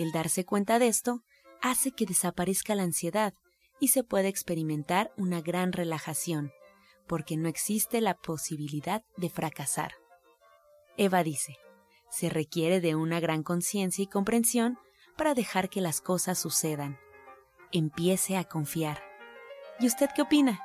El darse cuenta de esto hace que desaparezca la ansiedad y se pueda experimentar una gran relajación, porque no existe la posibilidad de fracasar. Eva dice, se requiere de una gran conciencia y comprensión para dejar que las cosas sucedan. Empiece a confiar. ¿Y usted qué opina?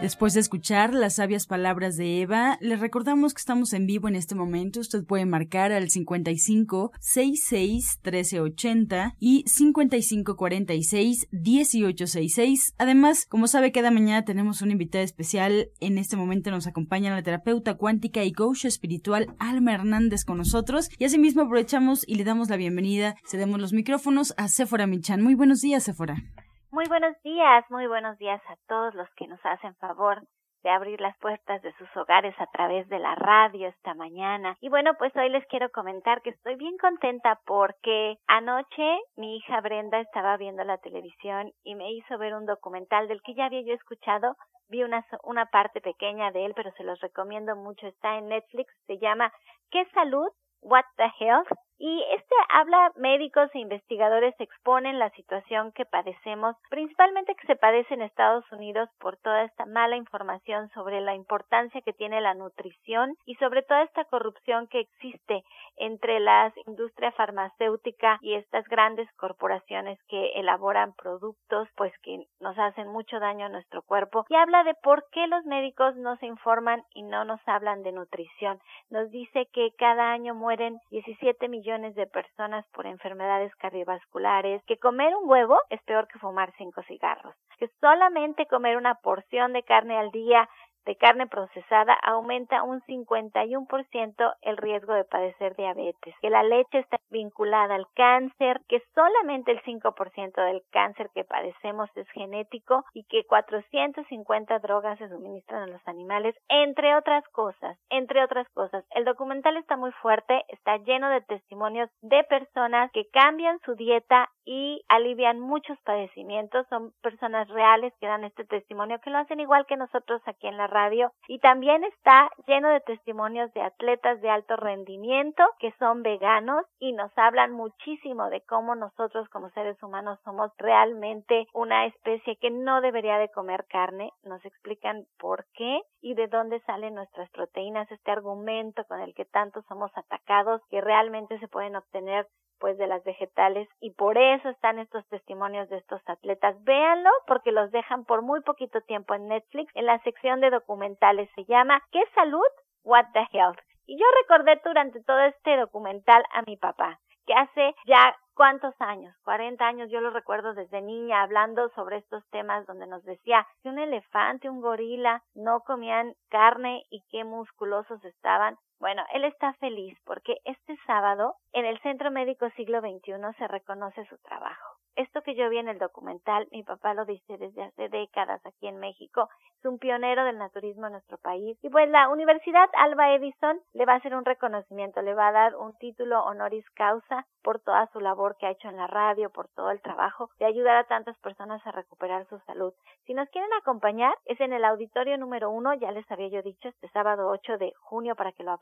Después de escuchar las sabias palabras de Eva, les recordamos que estamos en vivo en este momento. Usted puede marcar al 55 66 1380 y 55 46 1866. Además, como sabe, cada mañana tenemos una invitada especial. En este momento nos acompaña la terapeuta cuántica y coach espiritual Alma Hernández con nosotros. Y asimismo aprovechamos y le damos la bienvenida, cedemos los micrófonos a Sephora Michan. Muy buenos días, Sephora. Muy buenos días, muy buenos días a todos los que nos hacen favor de abrir las puertas de sus hogares a través de la radio esta mañana. Y bueno, pues hoy les quiero comentar que estoy bien contenta porque anoche mi hija Brenda estaba viendo la televisión y me hizo ver un documental del que ya había yo escuchado. Vi una, una parte pequeña de él, pero se los recomiendo mucho. Está en Netflix. Se llama ¿Qué salud? What the Health y este habla médicos e investigadores exponen la situación que padecemos, principalmente que se padece en Estados Unidos por toda esta mala información sobre la importancia que tiene la nutrición y sobre toda esta corrupción que existe entre la industria farmacéutica y estas grandes corporaciones que elaboran productos pues que nos hacen mucho daño a nuestro cuerpo y habla de por qué los médicos no se informan y no nos hablan de nutrición. Nos dice que cada año mueren 17 millones de personas por enfermedades cardiovasculares, que comer un huevo es peor que fumar cinco cigarros, que solamente comer una porción de carne al día de carne procesada aumenta un 51% el riesgo de padecer diabetes, que la leche está vinculada al cáncer, que solamente el 5% del cáncer que padecemos es genético y que 450 drogas se suministran a los animales, entre otras cosas, entre otras cosas. El documental está muy fuerte, está lleno de testimonios de personas que cambian su dieta y alivian muchos padecimientos, son personas reales que dan este testimonio que lo hacen igual que nosotros aquí en la radio. Y también está lleno de testimonios de atletas de alto rendimiento que son veganos y nos hablan muchísimo de cómo nosotros como seres humanos somos realmente una especie que no debería de comer carne, nos explican por qué y de dónde salen nuestras proteínas, este argumento con el que tanto somos atacados que realmente se pueden obtener pues de las vegetales. Y por eso están estos testimonios de estos atletas. Véanlo porque los dejan por muy poquito tiempo en Netflix en la sección de documentales. Se llama ¿Qué salud? What the health. Y yo recordé durante todo este documental a mi papá, que hace ya cuántos años, 40 años, yo lo recuerdo desde niña hablando sobre estos temas donde nos decía que un elefante, un gorila no comían carne y qué musculosos estaban. Bueno, él está feliz porque este sábado en el Centro Médico Siglo XXI se reconoce su trabajo. Esto que yo vi en el documental, mi papá lo dice desde hace décadas aquí en México, es un pionero del naturismo en nuestro país. Y pues la Universidad Alba Edison le va a hacer un reconocimiento, le va a dar un título honoris causa por toda su labor que ha hecho en la radio, por todo el trabajo de ayudar a tantas personas a recuperar su salud. Si nos quieren acompañar, es en el auditorio número uno, ya les había yo dicho, este sábado 8 de junio para que lo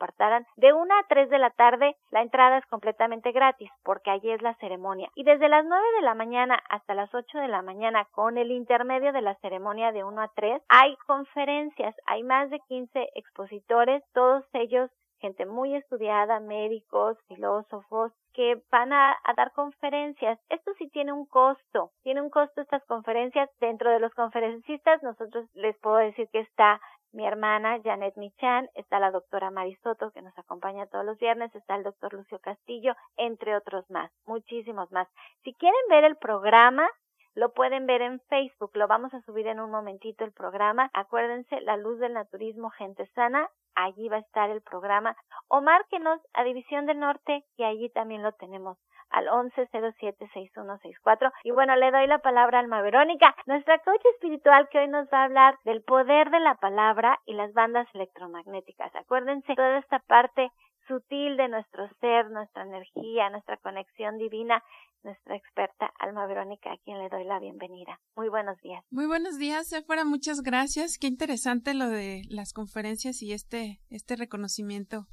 de una a 3 de la tarde, la entrada es completamente gratis, porque allí es la ceremonia. Y desde las 9 de la mañana hasta las 8 de la mañana, con el intermedio de la ceremonia de 1 a 3, hay conferencias, hay más de 15 expositores, todos ellos gente muy estudiada, médicos, filósofos, que van a, dar conferencias. Esto sí tiene un costo, tiene un costo estas conferencias. Dentro de los conferencistas, nosotros les puedo decir que está mi hermana Janet Michan, está la doctora Marisoto que nos acompaña todos los viernes, está el doctor Lucio Castillo, entre otros más, muchísimos más. Si quieren ver el programa, lo pueden ver en Facebook, lo vamos a subir en un momentito el programa. Acuérdense, La Luz del Naturismo Gente Sana, allí va a estar el programa. O márquenos a División del Norte y allí también lo tenemos al 11076164. Y bueno, le doy la palabra a Alma Verónica, nuestra coach espiritual que hoy nos va a hablar del poder de la palabra y las bandas electromagnéticas. Acuérdense, toda esta parte sutil de nuestro ser, nuestra energía, nuestra conexión divina, nuestra experta Alma Verónica, a quien le doy la bienvenida. Muy buenos días. Muy buenos días, Sephora, muchas gracias. Qué interesante lo de las conferencias y este, este reconocimiento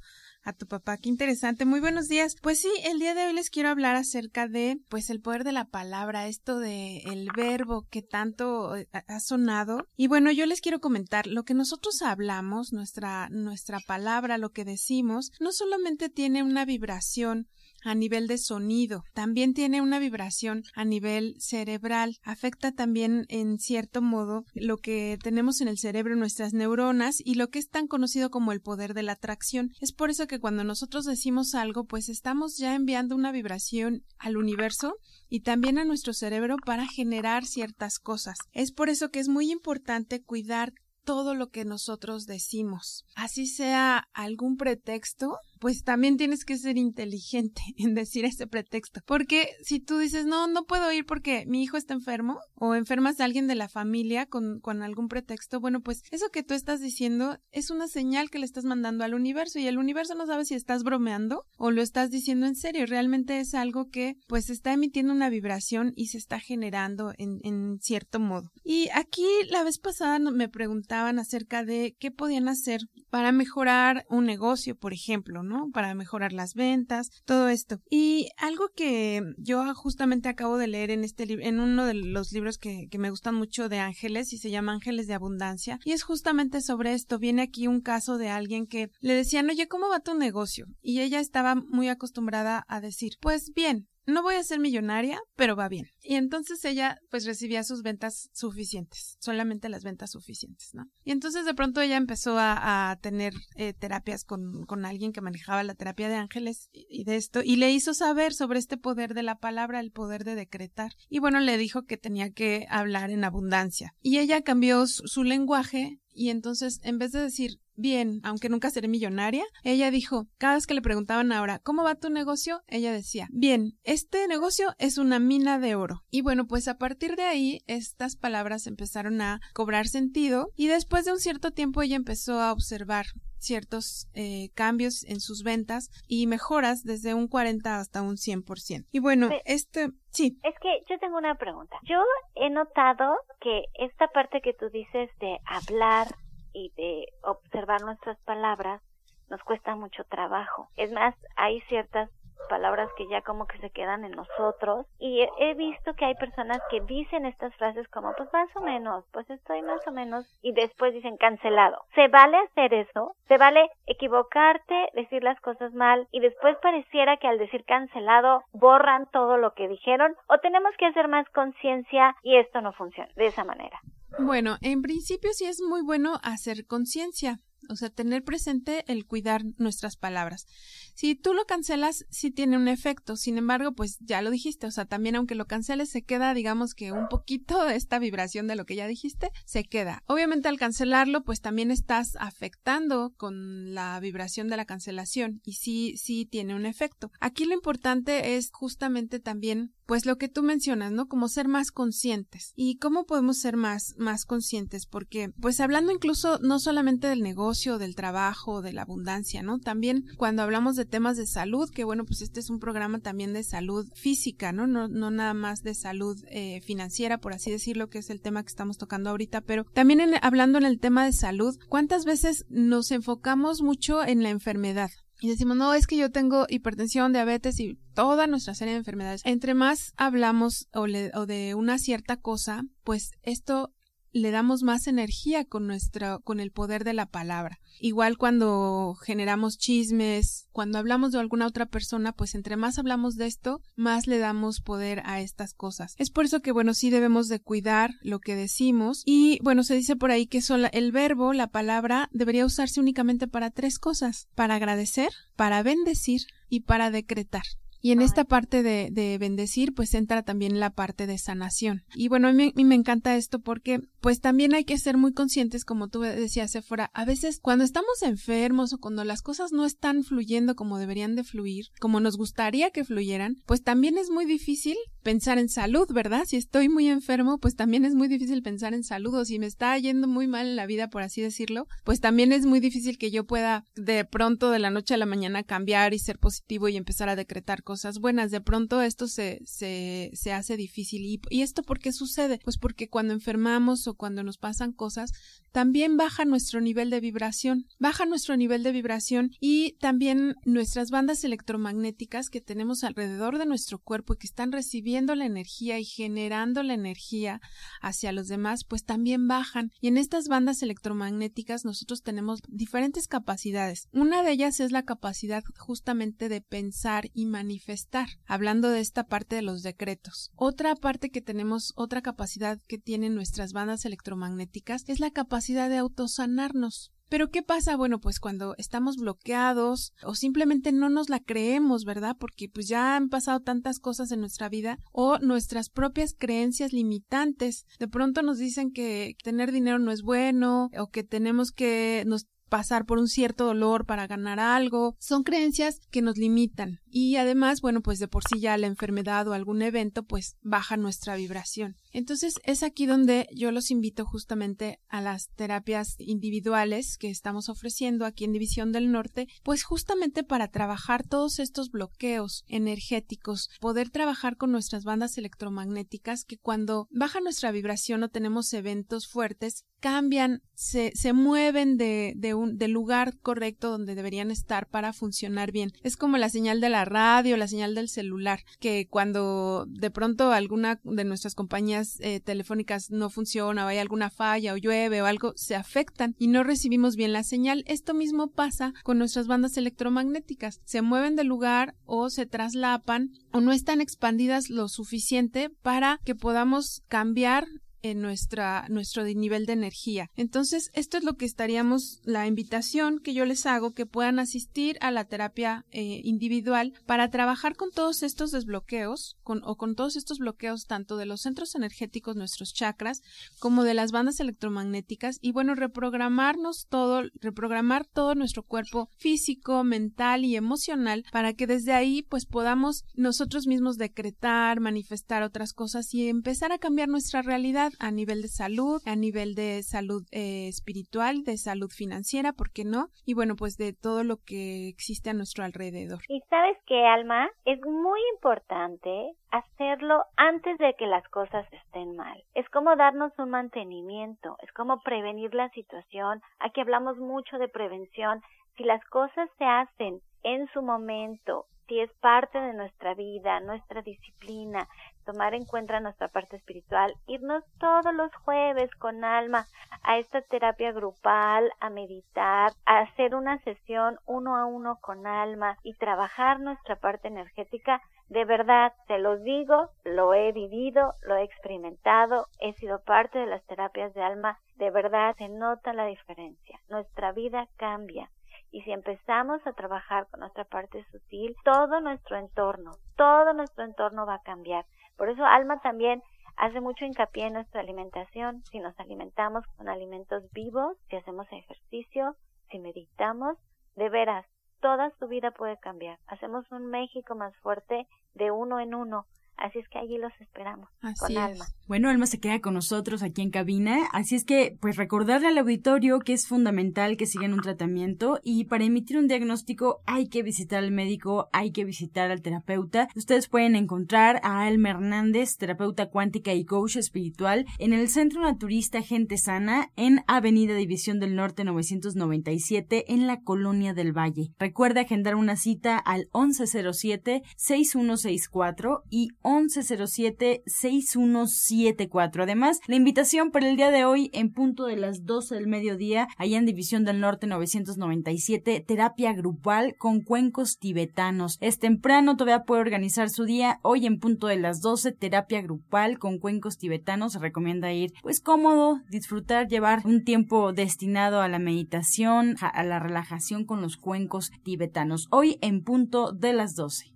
a tu papá. Qué interesante. Muy buenos días. Pues sí, el día de hoy les quiero hablar acerca de, pues, el poder de la palabra, esto de el verbo que tanto eh, ha sonado. Y bueno, yo les quiero comentar, lo que nosotros hablamos, nuestra, nuestra palabra, lo que decimos, no solamente tiene una vibración a nivel de sonido, también tiene una vibración a nivel cerebral, afecta también en cierto modo lo que tenemos en el cerebro, nuestras neuronas y lo que es tan conocido como el poder de la atracción. Es por eso que cuando nosotros decimos algo, pues estamos ya enviando una vibración al universo y también a nuestro cerebro para generar ciertas cosas. Es por eso que es muy importante cuidar todo lo que nosotros decimos. Así sea algún pretexto, pues también tienes que ser inteligente en decir ese pretexto. Porque si tú dices, no, no puedo ir porque mi hijo está enfermo o enfermas a alguien de la familia con, con algún pretexto, bueno, pues eso que tú estás diciendo es una señal que le estás mandando al universo y el universo no sabe si estás bromeando o lo estás diciendo en serio. Realmente es algo que pues está emitiendo una vibración y se está generando en, en cierto modo. Y aquí la vez pasada me preguntaban acerca de qué podían hacer para mejorar un negocio, por ejemplo, ¿no? Para mejorar las ventas, todo esto. Y algo que yo justamente acabo de leer en este en uno de los libros que, que me gustan mucho de Ángeles y se llama Ángeles de Abundancia y es justamente sobre esto. Viene aquí un caso de alguien que le decían, oye, ¿cómo va tu negocio? Y ella estaba muy acostumbrada a decir, pues bien, no voy a ser millonaria, pero va bien. Y entonces ella pues recibía sus ventas suficientes, solamente las ventas suficientes, ¿no? Y entonces de pronto ella empezó a, tener eh, terapias con, con, alguien que manejaba la terapia de ángeles y, de esto, y le hizo saber sobre este poder de la palabra, el poder de decretar. Y bueno, le dijo que tenía que hablar en abundancia. Y ella cambió su lenguaje y entonces en vez de decir bien, aunque nunca seré millonaria, ella dijo, cada vez que le preguntaban ahora, ¿cómo va tu negocio? Ella decía, bien, este negocio es una mina de oro. Y bueno, pues a partir de ahí, estas palabras empezaron a cobrar sentido y después de un cierto tiempo ella empezó a observar ciertos eh, cambios en sus ventas y mejoras desde un 40 hasta un 100%. Y bueno, este, sí. Es que yo tengo una pregunta. Yo he notado que esta parte que tú dices de hablar y de observar nuestras palabras nos cuesta mucho trabajo. Es más, hay ciertas palabras que ya como que se quedan en nosotros y he, visto que hay personas que dicen estas frases como pues más o menos, pues estoy más o menos y después dicen cancelado. ¿Se vale hacer eso? ¿Se vale equivocarte, decir las cosas mal y después pareciera que al decir cancelado borran todo lo que dijeron o tenemos que hacer más conciencia y esto no funciona de esa manera? Bueno, en principio sí es muy bueno hacer conciencia, o sea, tener presente el cuidar nuestras palabras. Si tú lo cancelas, sí tiene un efecto. Sin embargo, pues ya lo dijiste. O sea, también aunque lo canceles, se queda, digamos que un poquito de esta vibración de lo que ya dijiste, se queda. Obviamente al cancelarlo, pues también estás afectando con la vibración de la cancelación. Y sí, sí tiene un efecto. Aquí lo importante es justamente también pues lo que tú mencionas, ¿no? Como ser más conscientes. ¿Y cómo podemos ser más, más conscientes? Porque, pues hablando incluso no solamente del negocio, del trabajo, de la abundancia, ¿no? También cuando hablamos de temas de salud, que bueno, pues este es un programa también de salud física, ¿no? No, no nada más de salud eh, financiera, por así decirlo, que es el tema que estamos tocando ahorita, pero también hablando en el tema de salud, ¿cuántas veces nos enfocamos mucho en la enfermedad? Y decimos, no, es que yo tengo hipertensión, diabetes y toda nuestra serie de enfermedades. Entre más hablamos o, o de una cierta cosa, pues esto le damos más energía con nuestro, con el poder de la palabra. Igual cuando generamos chismes, cuando hablamos de alguna otra persona, pues entre más hablamos de esto, más le damos poder a estas cosas. Es por eso que, bueno, sí debemos de cuidar lo que decimos y, bueno, se dice por ahí que sola, el verbo, la palabra, debería usarse únicamente para tres cosas, para agradecer, para bendecir y para decretar. Y en esta parte de, de, bendecir, pues entra también la parte de sanación. Y bueno, a mí, me encanta esto porque, pues también hay que ser muy conscientes, como tú decías, Sephora, a veces cuando estamos enfermos o cuando las cosas no están fluyendo como deberían de fluir, como nos gustaría que fluyeran, pues también es muy difícil pensar en salud, ¿verdad? Si estoy muy enfermo, pues también es muy difícil pensar en salud o si me está yendo muy mal en la vida, por así decirlo, pues también es muy difícil que yo pueda de pronto de la noche a la mañana cambiar y ser positivo y empezar a decretar cosas buenas. De pronto esto se, se, se hace difícil. ¿Y, ¿Y esto por qué sucede? Pues porque cuando enfermamos o cuando nos pasan cosas, también baja nuestro nivel de vibración. Baja nuestro nivel de vibración y también nuestras bandas electromagnéticas que tenemos alrededor de nuestro cuerpo y que están recibiendo la energía y generando la energía hacia los demás, pues también bajan. Y en estas bandas electromagnéticas nosotros tenemos diferentes capacidades. Una de ellas es la capacidad justamente de pensar y manifestar manifestar, hablando de esta parte de los decretos. Otra parte que tenemos, otra capacidad que tienen nuestras bandas electromagnéticas es la capacidad de autosanarnos. Pero ¿qué pasa? Bueno, pues cuando estamos bloqueados o simplemente no nos la creemos, ¿verdad? Porque pues ya han pasado tantas cosas en nuestra vida o nuestras propias creencias limitantes. De pronto nos dicen que tener dinero no es bueno o que tenemos que nos pasar por un cierto dolor para ganar algo. Son creencias que nos limitan y además, bueno, pues de por sí ya la enfermedad o algún evento pues baja nuestra vibración. Entonces es aquí donde yo los invito justamente a las terapias individuales que estamos ofreciendo aquí en División del Norte, pues justamente para trabajar todos estos bloqueos energéticos, poder trabajar con nuestras bandas electromagnéticas que cuando baja nuestra vibración o tenemos eventos fuertes, cambian, se, se mueven de, de un, del lugar correcto donde deberían estar para funcionar bien. Es como la señal de la radio, la señal del celular, que cuando de pronto alguna de nuestras compañías eh, telefónicas no funciona o hay alguna falla o llueve o algo, se afectan y no recibimos bien la señal. Esto mismo pasa con nuestras bandas electromagnéticas. Se mueven de lugar o se traslapan o no están expandidas lo suficiente para que podamos cambiar en nuestra, nuestro nivel de energía. Entonces, esto es lo que estaríamos, la invitación que yo les hago, que puedan asistir a la terapia eh, individual para trabajar con todos estos desbloqueos con, o con todos estos bloqueos tanto de los centros energéticos, nuestros chakras, como de las bandas electromagnéticas y bueno, reprogramarnos todo, reprogramar todo nuestro cuerpo físico, mental y emocional para que desde ahí pues podamos nosotros mismos decretar, manifestar otras cosas y empezar a cambiar nuestra realidad a nivel de salud, a nivel de salud eh, espiritual, de salud financiera, ¿por qué no? Y bueno, pues de todo lo que existe a nuestro alrededor. Y sabes que, Alma, es muy importante hacerlo antes de que las cosas estén mal. Es como darnos un mantenimiento, es como prevenir la situación. Aquí hablamos mucho de prevención. Si las cosas se hacen en su momento, si es parte de nuestra vida, nuestra disciplina, tomar en cuenta nuestra parte espiritual, irnos todos los jueves con alma a esta terapia grupal, a meditar, a hacer una sesión uno a uno con alma y trabajar nuestra parte energética, de verdad, te lo digo, lo he vivido, lo he experimentado, he sido parte de las terapias de alma, de verdad se nota la diferencia. Nuestra vida cambia. Y si empezamos a trabajar con nuestra parte sutil, todo nuestro entorno, todo nuestro entorno va a cambiar. Por eso Alma también hace mucho hincapié en nuestra alimentación. Si nos alimentamos con alimentos vivos, si hacemos ejercicio, si meditamos, de veras, toda su vida puede cambiar. Hacemos un México más fuerte de uno en uno. Así es que allí los esperamos con Alma. Bueno, Alma se queda con nosotros aquí en cabina, así es que pues recordarle al auditorio que es fundamental que sigan un tratamiento y para emitir un diagnóstico hay que visitar al médico, hay que visitar al terapeuta. Ustedes pueden encontrar a Alma Hernández, terapeuta cuántica y coach espiritual, en el Centro Naturista Gente Sana en Avenida División del Norte 997 en la Colonia del Valle. Recuerda agendar una cita al 1107 6164 y 1107 617 974. Además, la invitación para el día de hoy en punto de las 12 del mediodía, allá en División del Norte 997, terapia grupal con cuencos tibetanos. Es temprano, todavía puede organizar su día. Hoy en punto de las 12, terapia grupal con cuencos tibetanos. Se recomienda ir pues cómodo, disfrutar, llevar un tiempo destinado a la meditación, a la relajación con los cuencos tibetanos. Hoy en punto de las 12.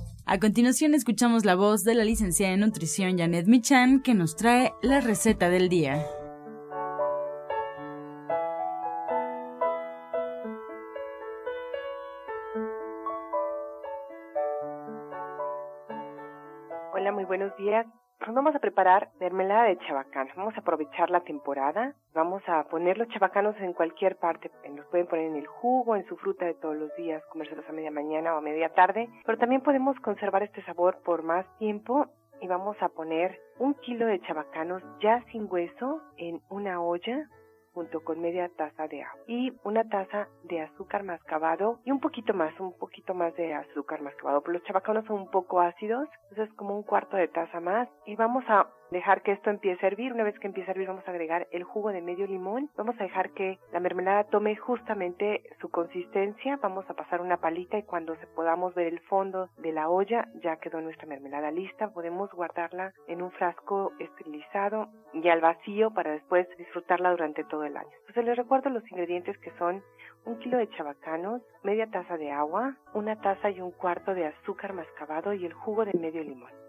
A continuación escuchamos la voz de la licenciada en nutrición Janet Michan que nos trae la receta del día. Hola, muy buenos días. Pues vamos a preparar mermelada de chabacán. Vamos a aprovechar la temporada. Vamos a poner los chabacanos en cualquier parte. Los pueden poner en el jugo, en su fruta de todos los días, comérselos a media mañana o a media tarde. Pero también podemos conservar este sabor por más tiempo y vamos a poner un kilo de chabacanos ya sin hueso en una olla junto con media taza de agua y una taza de azúcar mascabado y un poquito más, un poquito más de azúcar mascabado. Pero los chabacanos son un poco ácidos, entonces como un cuarto de taza más y vamos a dejar que esto empiece a hervir. Una vez que empiece a hervir vamos a agregar el jugo de medio limón. Vamos a dejar que la mermelada tome justamente su consistencia. Vamos a pasar una palita y cuando se podamos ver el fondo de la olla ya quedó nuestra mermelada lista. Podemos guardarla en un frasco esterilizado y al vacío para después disfrutarla durante todo el año. Entonces les recuerdo los ingredientes que son un kilo de chabacanos, media taza de agua, una taza y un cuarto de azúcar mascabado y el jugo de medio limón.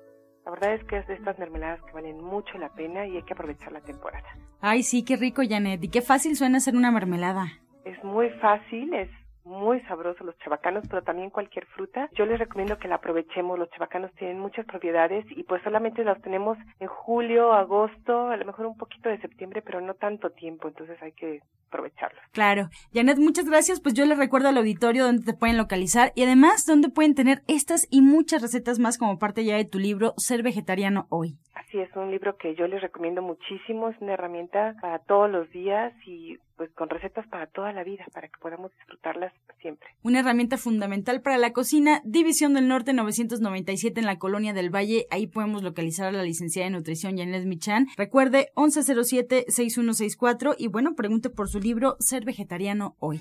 La verdad es que es de estas mermeladas que valen mucho la pena y hay que aprovechar la temporada. Ay, sí, qué rico, Janet. Y qué fácil suena hacer una mermelada. Es muy fácil, es muy sabrosos los chabacanos, pero también cualquier fruta. Yo les recomiendo que la aprovechemos. Los chabacanos tienen muchas propiedades y pues solamente los tenemos en julio, agosto, a lo mejor un poquito de septiembre, pero no tanto tiempo, entonces hay que aprovecharlos. Claro. Janet, muchas gracias. Pues yo les recuerdo al auditorio donde te pueden localizar y además donde pueden tener estas y muchas recetas más como parte ya de tu libro Ser Vegetariano Hoy. Así es, un libro que yo les recomiendo muchísimo, es una herramienta para todos los días y pues con recetas para toda la vida, para que podamos disfrutarlas siempre. Una herramienta fundamental para la cocina, División del Norte 997 en la Colonia del Valle, ahí podemos localizar a la licenciada de nutrición Janet Michan. Recuerde 1107-6164 y bueno, pregunte por su libro Ser Vegetariano Hoy.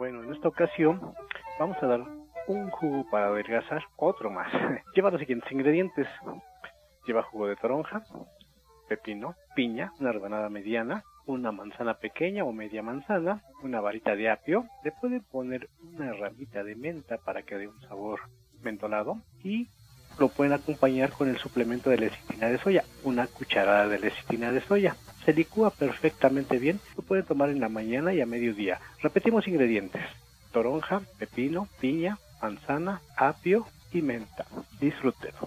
Bueno, en esta ocasión vamos a dar un jugo para adelgazar, otro más. Lleva los siguientes ingredientes. Lleva jugo de toronja, pepino, piña, una rebanada mediana, una manzana pequeña o media manzana, una varita de apio, le pueden poner una ramita de menta para que dé un sabor mentolado y lo pueden acompañar con el suplemento de lecitina de soya, una cucharada de lecitina de soya. Se licúa perfectamente bien, lo pueden tomar en la mañana y a mediodía. Repetimos ingredientes: toronja, pepino, piña, manzana, apio y menta. Disfrútenlo.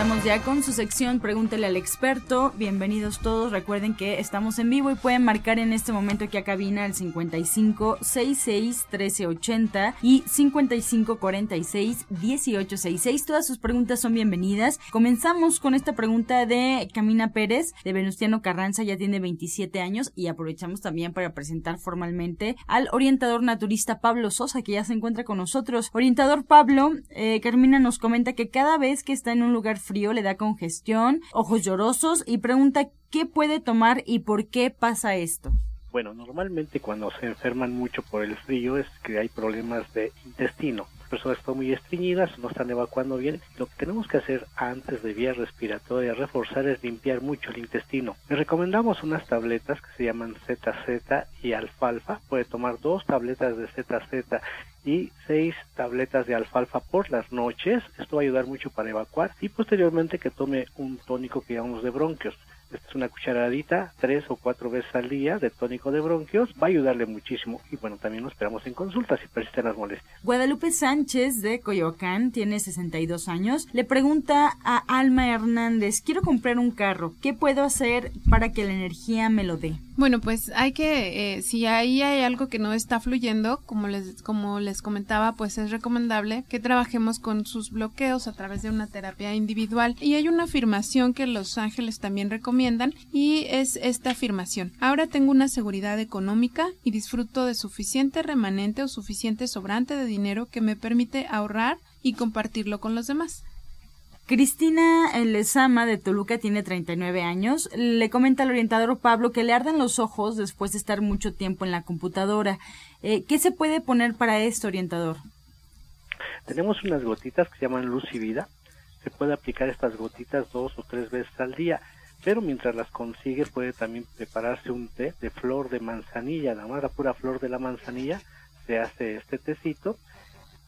Comenzamos ya con su sección Pregúntele al experto. Bienvenidos todos. Recuerden que estamos en vivo y pueden marcar en este momento aquí a cabina el 55 66 1380 y 55 46 1866. Todas sus preguntas son bienvenidas. Comenzamos con esta pregunta de Camina Pérez de Venustiano Carranza. Ya tiene 27 años y aprovechamos también para presentar formalmente al orientador naturista Pablo Sosa que ya se encuentra con nosotros. Orientador Pablo, eh, Carmina nos comenta que cada vez que está en un lugar frío le da congestión, ojos llorosos y pregunta qué puede tomar y por qué pasa esto. Bueno, normalmente cuando se enferman mucho por el frío es que hay problemas de intestino. Las personas están muy estreñidas, no están evacuando bien. Lo que tenemos que hacer antes de vía respiratoria reforzar es limpiar mucho el intestino. Le recomendamos unas tabletas que se llaman ZZ y alfalfa. Puede tomar dos tabletas de ZZ y seis tabletas de alfalfa por las noches. Esto va a ayudar mucho para evacuar y posteriormente que tome un tónico que llamamos de bronquios. Esta es una cucharadita tres o cuatro veces al día de tónico de bronquios. Va a ayudarle muchísimo. Y bueno, también nos esperamos en consulta si persisten las molestias. Guadalupe Sánchez de Coyoacán tiene 62 años. Le pregunta a Alma Hernández, quiero comprar un carro. ¿Qué puedo hacer para que la energía me lo dé? Bueno, pues hay que, eh, si ahí hay algo que no está fluyendo, como les, como les comentaba, pues es recomendable que trabajemos con sus bloqueos a través de una terapia individual. Y hay una afirmación que los ángeles también recomiendan y es esta afirmación. Ahora tengo una seguridad económica y disfruto de suficiente remanente o suficiente sobrante de dinero que me permite ahorrar y compartirlo con los demás. Cristina Lezama de Toluca tiene 39 años. Le comenta al orientador Pablo que le arden los ojos después de estar mucho tiempo en la computadora. Eh, ¿Qué se puede poner para esto, orientador? Tenemos unas gotitas que se llaman luz y vida. Se puede aplicar estas gotitas dos o tres veces al día, pero mientras las consigue puede también prepararse un té de flor de manzanilla, nada más la pura flor de la manzanilla. Se hace este tecito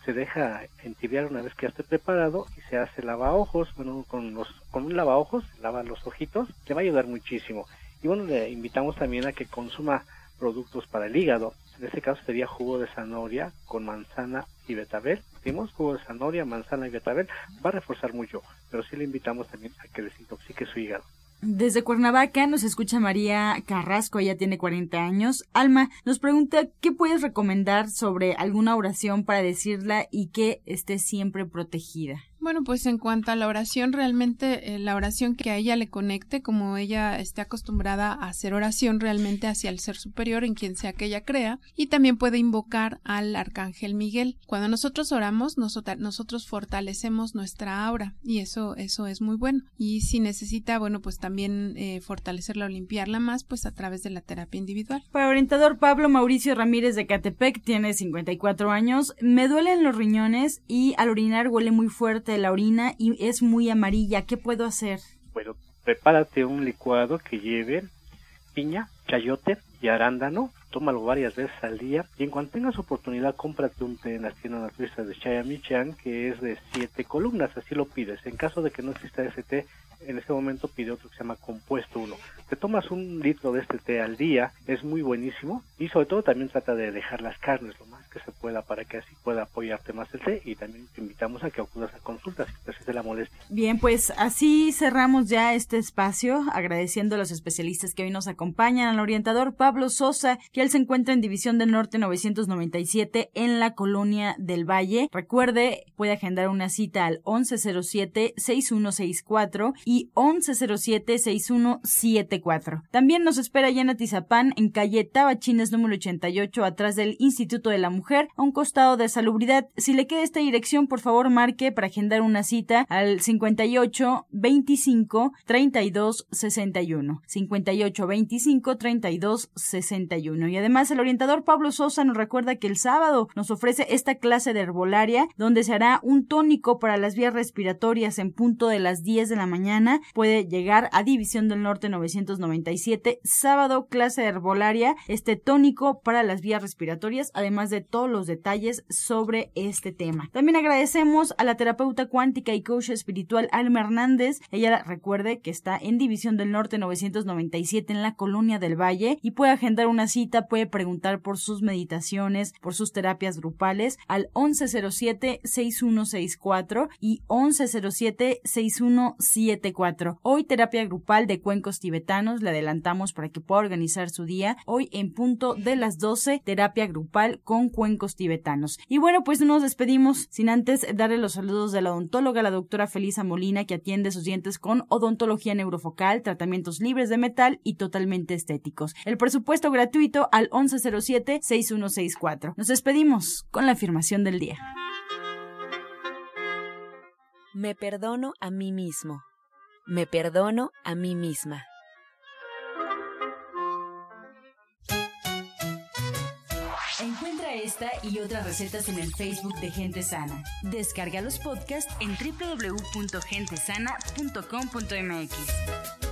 se deja entibiar una vez que ya esté preparado y se hace lavaojos, bueno, con, los, con un lavaojos, lava los ojitos, le va a ayudar muchísimo. Y bueno, le invitamos también a que consuma productos para el hígado. En este caso sería jugo de zanahoria con manzana y betabel. Dimos jugo de zanahoria, manzana y betabel. Va a reforzar mucho, pero sí le invitamos también a que desintoxique su hígado. Desde Cuernavaca nos escucha María Carrasco, ella tiene 40 años. Alma nos pregunta qué puedes recomendar sobre alguna oración para decirla y que esté siempre protegida. Bueno, pues en cuanto a la oración, realmente eh, la oración que a ella le conecte, como ella esté acostumbrada a hacer oración realmente hacia el ser superior en quien sea que ella crea, y también puede invocar al arcángel Miguel. Cuando nosotros oramos, nosotros fortalecemos nuestra aura y eso, eso es muy bueno. Y si necesita, bueno, pues también eh, fortalecerla o limpiarla más, pues a través de la terapia individual. Para orientador Pablo Mauricio Ramírez de Catepec, tiene 54 años, me duelen los riñones y al orinar huele muy fuerte de la orina y es muy amarilla. ¿Qué puedo hacer? Bueno, prepárate un licuado que lleve piña, chayote y arándano. Tómalo varias veces al día. Y en cuanto tengas oportunidad, cómprate un té en las tiendas naturistas de Chayamichan que es de siete columnas. Así lo pides. En caso de que no exista ese té, en este momento pide otro que se llama compuesto 1. Te tomas un litro de este té al día, es muy buenísimo y sobre todo también trata de dejar las carnes lo más que se pueda para que así pueda apoyarte más el té y también te invitamos a que acudas a consultas si persiste la molestia. Bien, pues así cerramos ya este espacio agradeciendo a los especialistas que hoy nos acompañan, al orientador Pablo Sosa, que él se encuentra en División del Norte 997 en la Colonia del Valle. Recuerde, puede agendar una cita al 1107 6164 y y 1107-6174. También nos espera ya en en calle Tabachines número 88, atrás del Instituto de la Mujer, a un costado de salubridad. Si le queda esta dirección, por favor marque para agendar una cita al 58 25 32 61. 58 25 32 61. Y además el orientador Pablo Sosa nos recuerda que el sábado nos ofrece esta clase de herbolaria donde se hará un tónico para las vías respiratorias en punto de las 10 de la mañana puede llegar a División del Norte 997. Sábado, clase de herbolaria, este tónico para las vías respiratorias, además de todos los detalles sobre este tema. También agradecemos a la terapeuta cuántica y coach espiritual Alma Hernández. Ella recuerde que está en División del Norte 997 en la Colonia del Valle y puede agendar una cita, puede preguntar por sus meditaciones, por sus terapias grupales al 1107-6164 y 1107-6174. Hoy terapia grupal de cuencos tibetanos, le adelantamos para que pueda organizar su día. Hoy en punto de las 12, terapia grupal con cuencos tibetanos. Y bueno, pues nos despedimos sin antes darle los saludos de la odontóloga, la doctora Felisa Molina, que atiende sus dientes con odontología neurofocal, tratamientos libres de metal y totalmente estéticos. El presupuesto gratuito al 1107-6164. Nos despedimos con la afirmación del día. Me perdono a mí mismo. Me perdono a mí misma. Encuentra esta y otras recetas en el Facebook de Gente Sana. Descarga los podcasts en www.gentesana.com.mx.